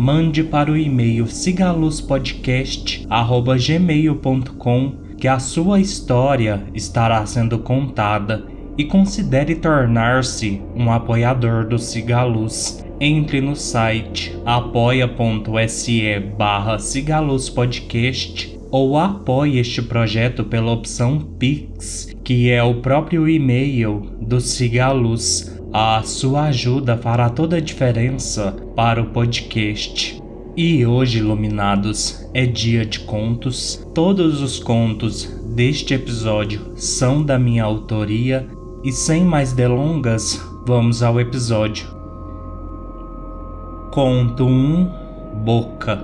mande para o e-mail sigaluzpodcast@gmail.com que a sua história estará sendo contada e considere tornar-se um apoiador do Cigaluz. Entre no site apoia.se barra Podcast ou apoie este projeto pela opção Pix, que é o próprio e-mail do Cigaluz a sua ajuda fará toda a diferença para o podcast. E hoje, iluminados, é dia de contos. Todos os contos deste episódio são da minha autoria. E sem mais delongas, vamos ao episódio. Conto 1 Boca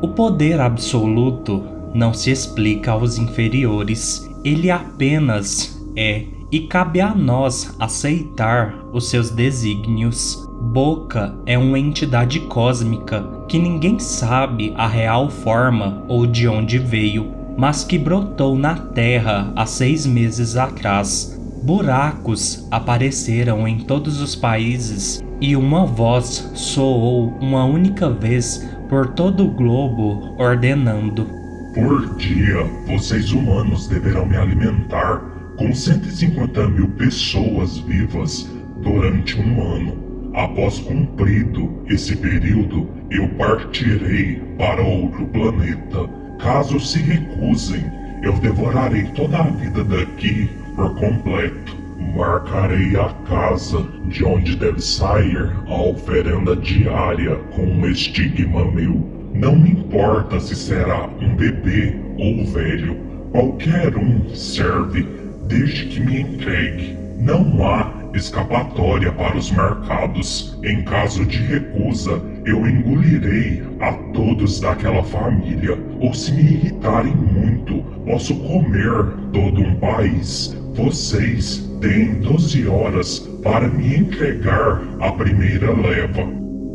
O poder absoluto não se explica aos inferiores, ele apenas é e cabe a nós aceitar os seus desígnios. Boca é uma entidade cósmica que ninguém sabe a real forma ou de onde veio, mas que brotou na Terra há seis meses atrás. Buracos apareceram em todos os países e uma voz soou uma única vez por todo o globo, ordenando: Por dia, vocês humanos deverão me alimentar com 150 mil pessoas vivas durante um ano. Após cumprido esse período, eu partirei para outro planeta. Caso se recusem, eu devorarei toda a vida daqui por completo. Marcarei a casa de onde deve sair a oferenda diária com um estigma meu. Não me importa se será um bebê ou velho, qualquer um serve desde que me entregue. Não há escapatória para os mercados. Em caso de recusa, eu engolirei a todos daquela família. Ou se me irritarem muito, posso comer todo um país. Vocês têm 12 horas para me entregar a primeira leva.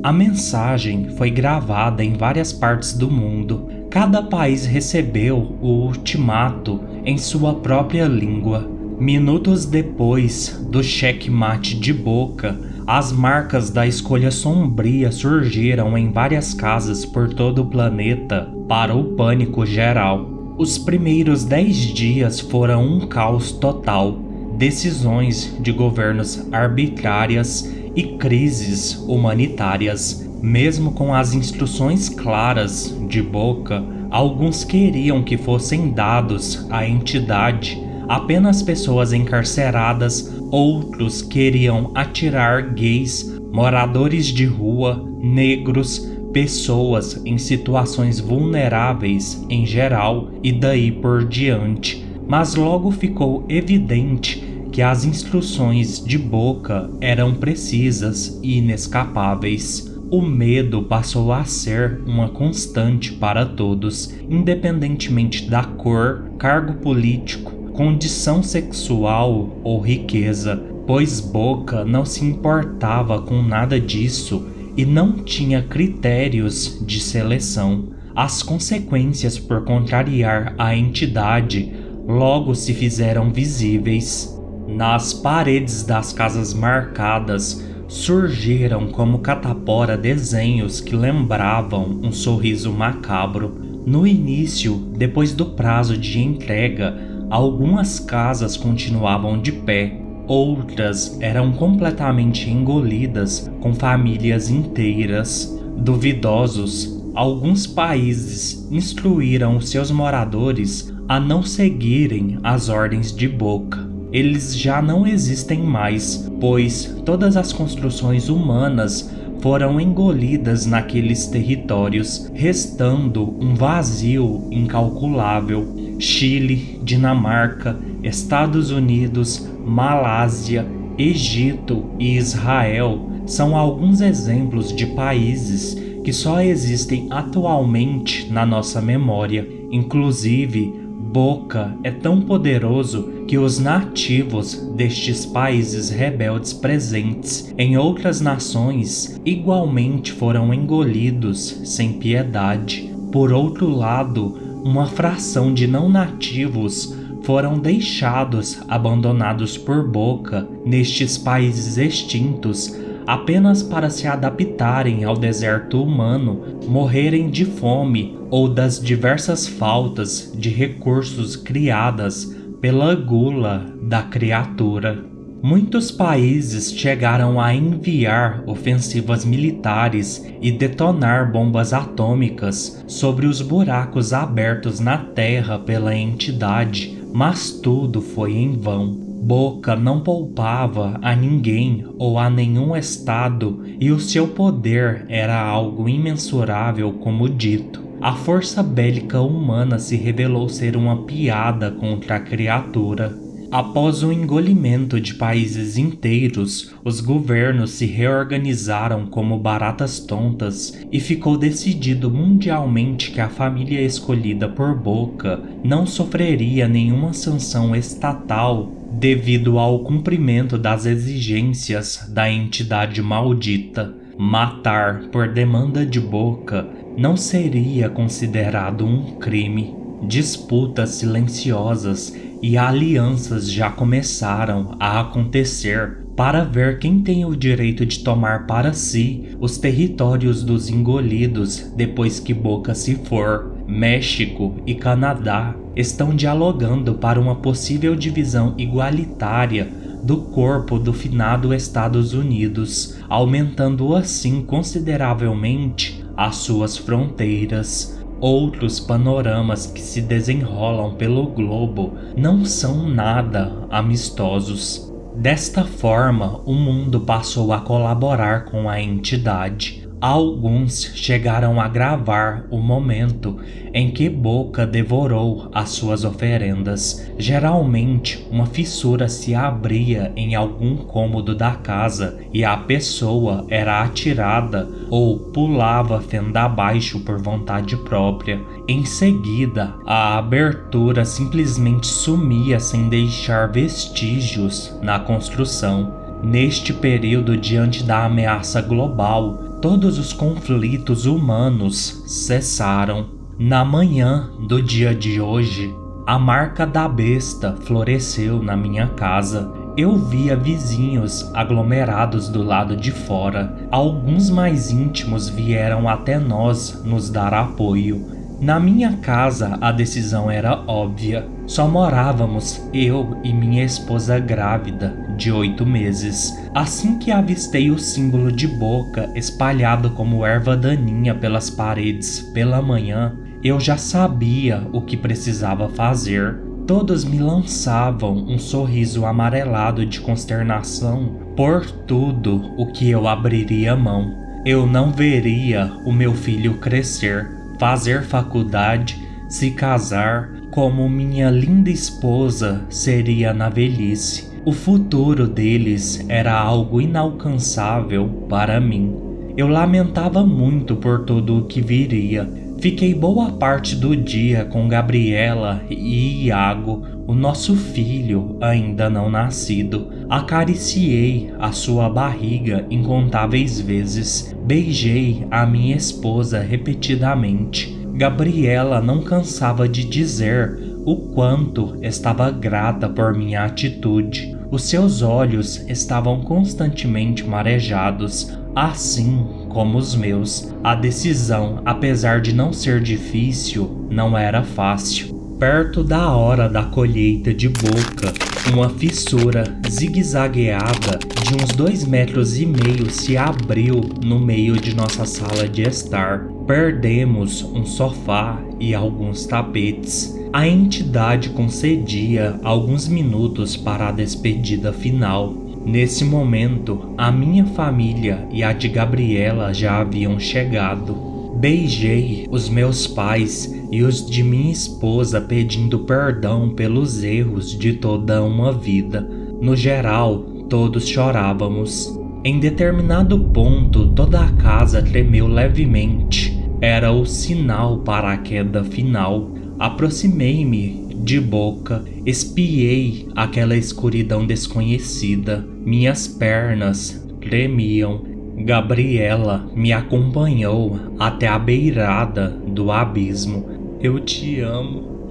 A mensagem foi gravada em várias partes do mundo. Cada país recebeu o ultimato em sua própria língua. Minutos depois do checkmate de Boca, as marcas da escolha sombria surgiram em várias casas por todo o planeta para o pânico geral. Os primeiros dez dias foram um caos total. Decisões de governos arbitrárias e crises humanitárias. Mesmo com as instruções claras de boca, alguns queriam que fossem dados à entidade apenas pessoas encarceradas, outros queriam atirar gays, moradores de rua, negros, pessoas em situações vulneráveis em geral e daí por diante. Mas logo ficou evidente que as instruções de boca eram precisas e inescapáveis. O medo passou a ser uma constante para todos, independentemente da cor, cargo político, condição sexual ou riqueza, pois Boca não se importava com nada disso e não tinha critérios de seleção. As consequências por contrariar a entidade logo se fizeram visíveis. Nas paredes das casas marcadas surgiram como catapora desenhos que lembravam um sorriso macabro. No início, depois do prazo de entrega, algumas casas continuavam de pé, outras eram completamente engolidas com famílias inteiras. Duvidosos, alguns países instruíram seus moradores a não seguirem as ordens de boca eles já não existem mais, pois todas as construções humanas foram engolidas naqueles territórios, restando um vazio incalculável. Chile, Dinamarca, Estados Unidos, Malásia, Egito e Israel são alguns exemplos de países que só existem atualmente na nossa memória. Inclusive, Boca é tão poderoso que os nativos destes países rebeldes presentes em outras nações igualmente foram engolidos sem piedade. Por outro lado, uma fração de não nativos foram deixados abandonados por Boca nestes países extintos apenas para se adaptarem ao deserto humano, morrerem de fome ou das diversas faltas de recursos criadas pela gula da criatura. Muitos países chegaram a enviar ofensivas militares e detonar bombas atômicas sobre os buracos abertos na terra pela entidade, mas tudo foi em vão. Boca não poupava a ninguém ou a nenhum estado e o seu poder era algo imensurável, como dito. A força bélica humana se revelou ser uma piada contra a criatura. Após o engolimento de países inteiros, os governos se reorganizaram como baratas tontas e ficou decidido mundialmente que a família escolhida por Boca não sofreria nenhuma sanção estatal devido ao cumprimento das exigências da entidade maldita. Matar por demanda de boca não seria considerado um crime. Disputas silenciosas e alianças já começaram a acontecer para ver quem tem o direito de tomar para si os territórios dos engolidos depois que Boca se for. México e Canadá estão dialogando para uma possível divisão igualitária do corpo do finado Estados Unidos, aumentando assim consideravelmente as suas fronteiras. Outros panoramas que se desenrolam pelo globo não são nada amistosos. Desta forma, o mundo passou a colaborar com a entidade Alguns chegaram a gravar o momento em que Boca devorou as suas oferendas. Geralmente, uma fissura se abria em algum cômodo da casa e a pessoa era atirada ou pulava fenda abaixo por vontade própria. Em seguida, a abertura simplesmente sumia sem deixar vestígios na construção. Neste período, diante da ameaça global, todos os conflitos humanos cessaram. Na manhã do dia de hoje, a marca da besta floresceu na minha casa. Eu via vizinhos aglomerados do lado de fora. Alguns mais íntimos vieram até nós nos dar apoio. Na minha casa a decisão era óbvia. Só morávamos eu e minha esposa grávida, de oito meses. Assim que avistei o símbolo de boca espalhado como erva daninha pelas paredes pela manhã, eu já sabia o que precisava fazer. Todos me lançavam um sorriso amarelado de consternação por tudo o que eu abriria mão. Eu não veria o meu filho crescer, fazer faculdade, se casar, como minha linda esposa seria na velhice. O futuro deles era algo inalcançável para mim. Eu lamentava muito por tudo o que viria. Fiquei boa parte do dia com Gabriela e Iago, o nosso filho ainda não nascido. Acariciei a sua barriga incontáveis vezes, beijei a minha esposa repetidamente. Gabriela não cansava de dizer o quanto estava grata por minha atitude. Os seus olhos estavam constantemente marejados, assim como os meus. A decisão, apesar de não ser difícil, não era fácil. Perto da hora da colheita de boca, uma fissura zigue-zagueada de uns dois metros e meio se abriu no meio de nossa sala de estar. Perdemos um sofá e alguns tapetes. A entidade concedia alguns minutos para a despedida final. Nesse momento, a minha família e a de Gabriela já haviam chegado. Beijei os meus pais e os de minha esposa pedindo perdão pelos erros de toda uma vida. No geral, todos chorávamos. Em determinado ponto, toda a casa tremeu levemente. Era o sinal para a queda final. Aproximei-me de boca, espiei aquela escuridão desconhecida. Minhas pernas tremiam. Gabriela me acompanhou até a beirada do abismo. Eu te amo,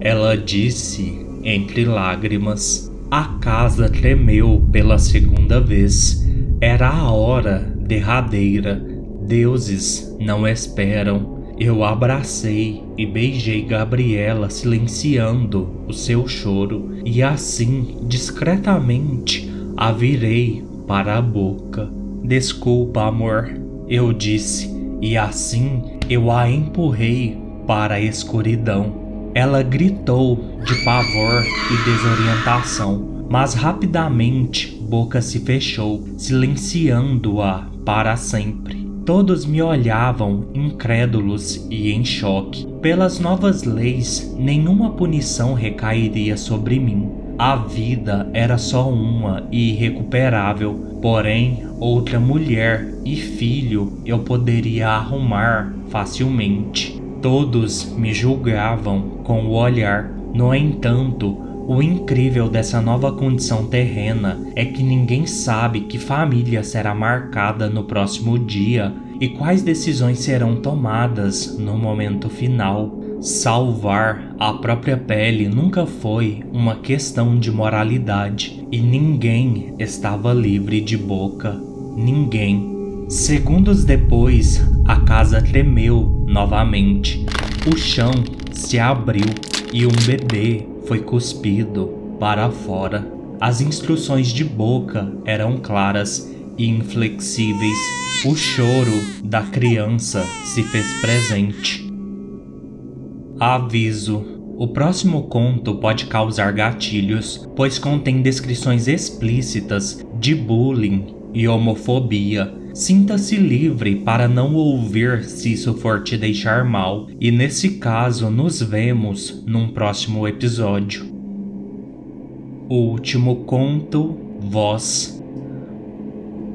ela disse entre lágrimas. A casa tremeu pela segunda vez. Era a hora derradeira. Deuses não esperam. Eu abracei e beijei Gabriela, silenciando o seu choro, e assim, discretamente, a virei para a boca. Desculpa, amor, eu disse, e assim eu a empurrei para a escuridão. Ela gritou de pavor e desorientação, mas rapidamente boca se fechou, silenciando-a para sempre. Todos me olhavam incrédulos e em choque. Pelas novas leis, nenhuma punição recairia sobre mim. A vida era só uma e irrecuperável, porém, outra mulher e filho eu poderia arrumar facilmente. Todos me julgavam com o olhar. No entanto, o incrível dessa nova condição terrena é que ninguém sabe que família será marcada no próximo dia e quais decisões serão tomadas no momento final. Salvar a própria pele nunca foi uma questão de moralidade e ninguém estava livre de boca. Ninguém. Segundos depois, a casa tremeu novamente. O chão se abriu e um bebê foi cuspido para fora. As instruções de boca eram claras e inflexíveis. O choro da criança se fez presente. Aviso: o próximo conto pode causar gatilhos, pois contém descrições explícitas de bullying e homofobia. Sinta-se livre para não ouvir se isso for te deixar mal, e nesse caso nos vemos num próximo episódio. O último conto, Voz.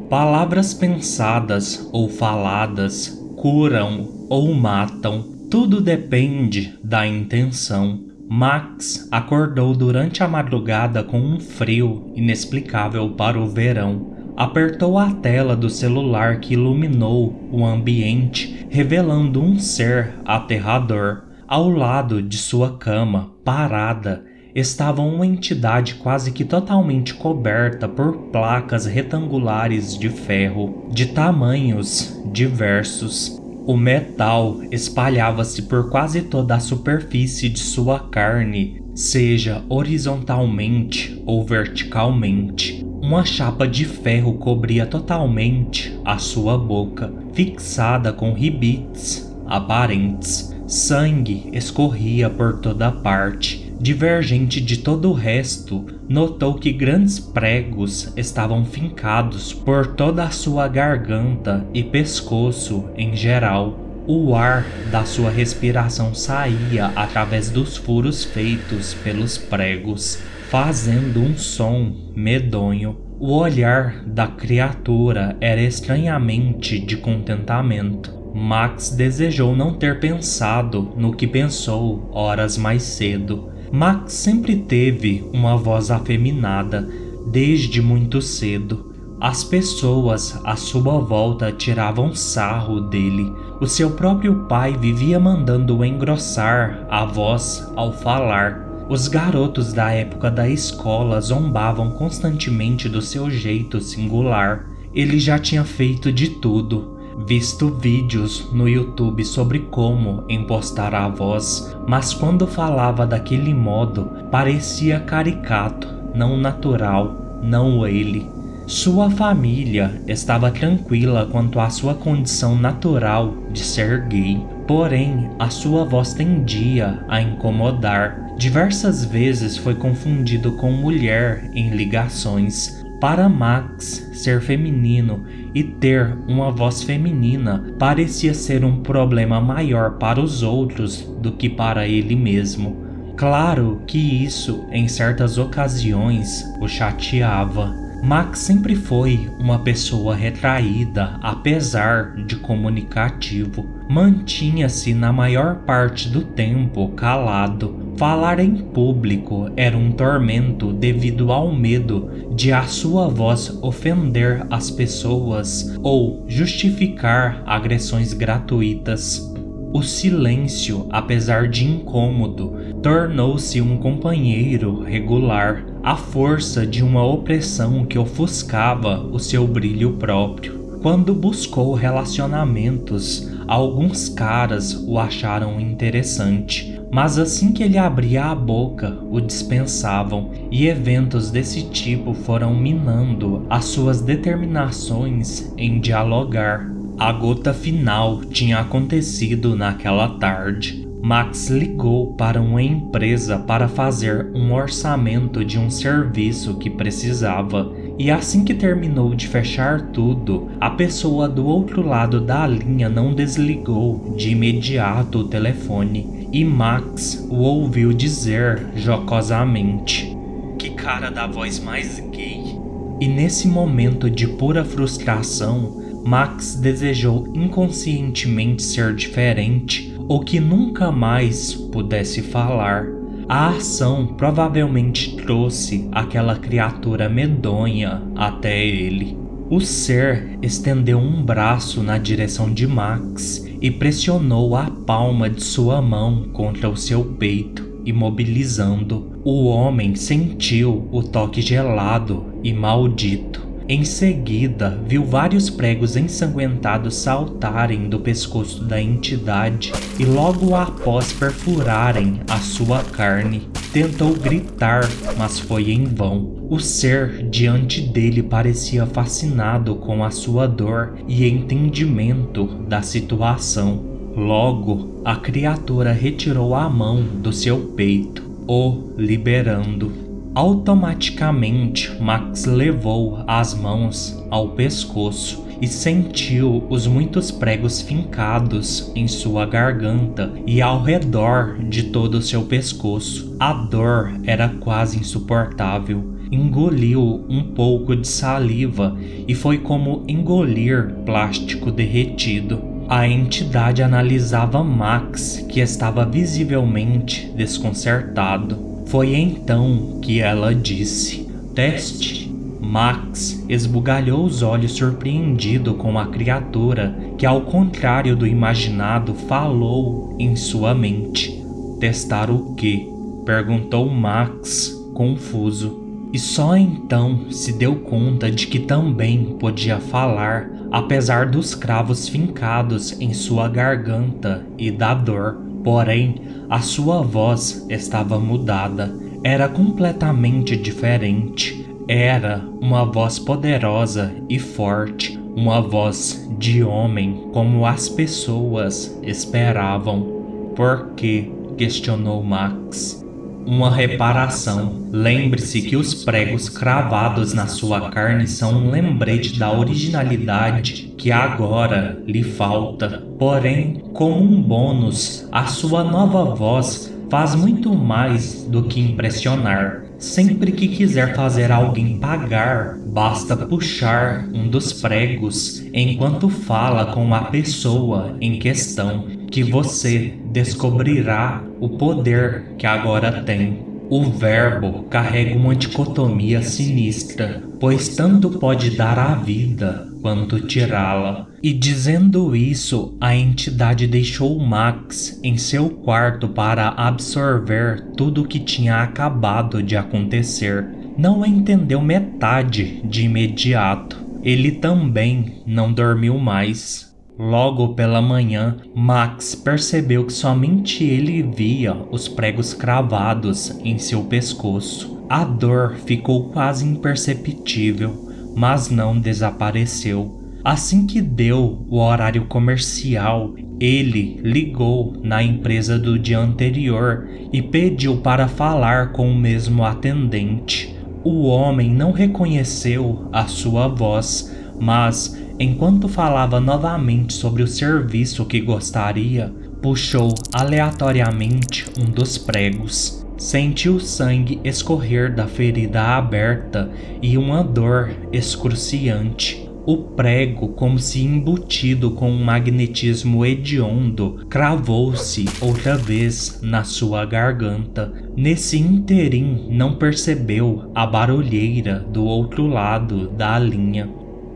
Palavras pensadas ou faladas curam ou matam, tudo depende da intenção. Max acordou durante a madrugada com um frio inexplicável para o verão apertou a tela do celular que iluminou o ambiente, revelando um ser aterrador. Ao lado de sua cama, parada, estava uma entidade quase que totalmente coberta por placas retangulares de ferro, de tamanhos diversos. O metal espalhava-se por quase toda a superfície de sua carne, seja horizontalmente ou verticalmente. Uma chapa de ferro cobria totalmente a sua boca, fixada com ribites aparentes. Sangue escorria por toda parte. Divergente de todo o resto, notou que grandes pregos estavam fincados por toda a sua garganta e pescoço em geral. O ar da sua respiração saía através dos furos feitos pelos pregos fazendo um som medonho. O olhar da criatura era estranhamente de contentamento. Max desejou não ter pensado no que pensou horas mais cedo. Max sempre teve uma voz afeminada, desde muito cedo. As pessoas à sua volta tiravam sarro dele. O seu próprio pai vivia mandando engrossar a voz ao falar. Os garotos da época da escola zombavam constantemente do seu jeito singular. Ele já tinha feito de tudo, visto vídeos no YouTube sobre como impostar a voz, mas quando falava daquele modo, parecia caricato, não natural, não ele. Sua família estava tranquila quanto à sua condição natural de ser gay, porém a sua voz tendia a incomodar. Diversas vezes foi confundido com mulher em ligações. Para Max, ser feminino e ter uma voz feminina parecia ser um problema maior para os outros do que para ele mesmo. Claro que isso, em certas ocasiões, o chateava. Max sempre foi uma pessoa retraída, apesar de comunicativo. Mantinha-se na maior parte do tempo calado. Falar em público era um tormento devido ao medo de a sua voz ofender as pessoas ou justificar agressões gratuitas. O silêncio, apesar de incômodo, tornou-se um companheiro regular, a força de uma opressão que ofuscava o seu brilho próprio. Quando buscou relacionamentos, alguns caras o acharam interessante, mas assim que ele abria a boca, o dispensavam, e eventos desse tipo foram minando as suas determinações em dialogar. A gota final tinha acontecido naquela tarde. Max ligou para uma empresa para fazer um orçamento de um serviço que precisava. E assim que terminou de fechar tudo, a pessoa do outro lado da linha não desligou de imediato o telefone e Max o ouviu dizer jocosamente: Que cara da voz mais gay! E nesse momento de pura frustração, Max desejou inconscientemente ser diferente ou que nunca mais pudesse falar. A ação provavelmente trouxe aquela criatura medonha até ele. O ser estendeu um braço na direção de Max e pressionou a palma de sua mão contra o seu peito, imobilizando. O homem sentiu o toque gelado e maldito em seguida, viu vários pregos ensanguentados saltarem do pescoço da entidade e logo após perfurarem a sua carne. Tentou gritar, mas foi em vão. O ser diante dele parecia fascinado com a sua dor e entendimento da situação. Logo, a criatura retirou a mão do seu peito, o liberando. Automaticamente, Max levou as mãos ao pescoço e sentiu os muitos pregos fincados em sua garganta e ao redor de todo o seu pescoço. A dor era quase insuportável. Engoliu um pouco de saliva e foi como engolir plástico derretido. A entidade analisava Max, que estava visivelmente desconcertado. Foi então que ela disse: Teste. Max esbugalhou os olhos surpreendido com a criatura que, ao contrário do imaginado, falou em sua mente. Testar o quê? perguntou Max, confuso. E só então se deu conta de que também podia falar, apesar dos cravos fincados em sua garganta e da dor. Porém, a sua voz estava mudada, era completamente diferente. Era uma voz poderosa e forte, uma voz de homem como as pessoas esperavam. Por que? questionou Max uma reparação. Lembre-se que os pregos cravados na sua carne são um lembrete da originalidade que agora lhe falta. Porém, como um bônus, a sua nova voz faz muito mais do que impressionar. Sempre que quiser fazer alguém pagar, basta puxar um dos pregos enquanto fala com a pessoa em questão que você descobrirá o poder que agora tem. O verbo carrega uma dicotomia sinistra, pois tanto pode dar a vida quanto tirá-la. E dizendo isso, a entidade deixou Max em seu quarto para absorver tudo o que tinha acabado de acontecer. Não entendeu metade de imediato. Ele também não dormiu mais. Logo pela manhã, Max percebeu que somente ele via os pregos cravados em seu pescoço. A dor ficou quase imperceptível, mas não desapareceu. Assim que deu o horário comercial, ele ligou na empresa do dia anterior e pediu para falar com o mesmo atendente. O homem não reconheceu a sua voz, mas Enquanto falava novamente sobre o serviço que gostaria, puxou aleatoriamente um dos pregos. Senti o sangue escorrer da ferida aberta e uma dor excruciante. O prego, como se embutido com um magnetismo hediondo, cravou-se outra vez na sua garganta. Nesse interim, não percebeu a barulheira do outro lado da linha.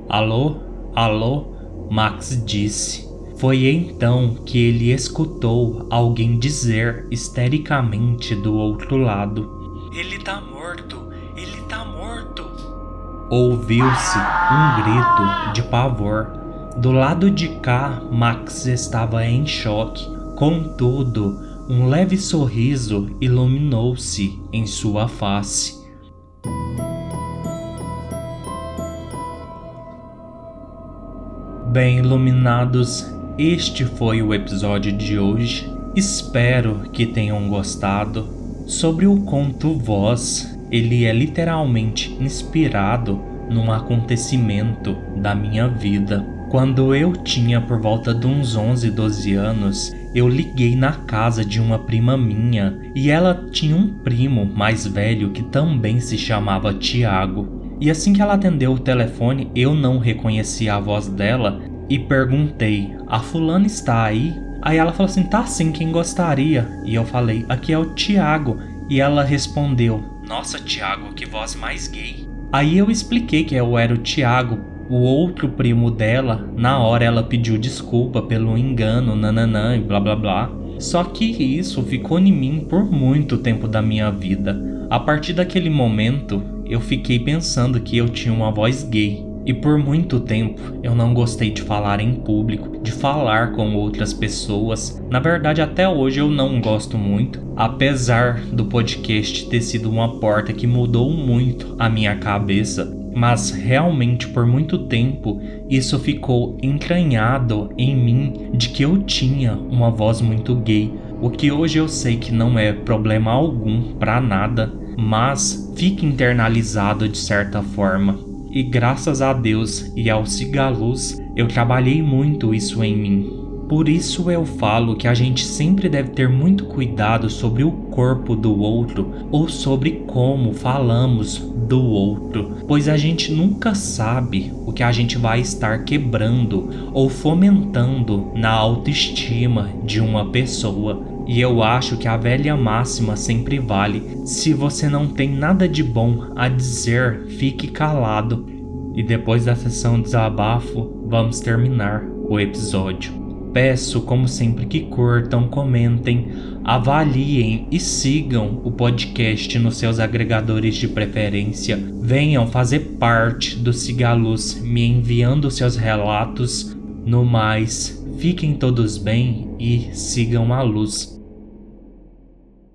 Alô? Alô? Max disse. Foi então que ele escutou alguém dizer histericamente do outro lado: Ele tá morto! Ele tá morto! Ouviu-se um grito de pavor. Do lado de cá, Max estava em choque. Contudo, um leve sorriso iluminou-se em sua face. Bem iluminados, este foi o episódio de hoje. Espero que tenham gostado. Sobre o conto Voz, ele é literalmente inspirado num acontecimento da minha vida. Quando eu tinha por volta de uns 11, 12 anos, eu liguei na casa de uma prima minha e ela tinha um primo mais velho que também se chamava Tiago. E assim que ela atendeu o telefone, eu não reconheci a voz dela e perguntei: "A fulana está aí?" Aí ela falou assim: "Tá sim, quem gostaria?" E eu falei: "Aqui é o Tiago." E ela respondeu: nossa, Tiago, que voz mais gay. Aí eu expliquei que eu era o Tiago, o outro primo dela. Na hora ela pediu desculpa pelo engano, nananã e blá blá blá. Só que isso ficou em mim por muito tempo da minha vida. A partir daquele momento, eu fiquei pensando que eu tinha uma voz gay. E por muito tempo eu não gostei de falar em público, de falar com outras pessoas. Na verdade, até hoje eu não gosto muito, apesar do podcast ter sido uma porta que mudou muito a minha cabeça. Mas realmente por muito tempo isso ficou entranhado em mim de que eu tinha uma voz muito gay, o que hoje eu sei que não é problema algum para nada, mas fica internalizado de certa forma e graças a Deus e ao Cigaluz eu trabalhei muito isso em mim. Por isso eu falo que a gente sempre deve ter muito cuidado sobre o corpo do outro ou sobre como falamos do outro, pois a gente nunca sabe o que a gente vai estar quebrando ou fomentando na autoestima de uma pessoa. E eu acho que a velha máxima sempre vale: se você não tem nada de bom a dizer, fique calado. E depois da sessão desabafo, vamos terminar o episódio. Peço, como sempre, que curtam, comentem, avaliem e sigam o podcast nos seus agregadores de preferência. Venham fazer parte do Cigaluz, me enviando seus relatos. No mais, fiquem todos bem e sigam a luz.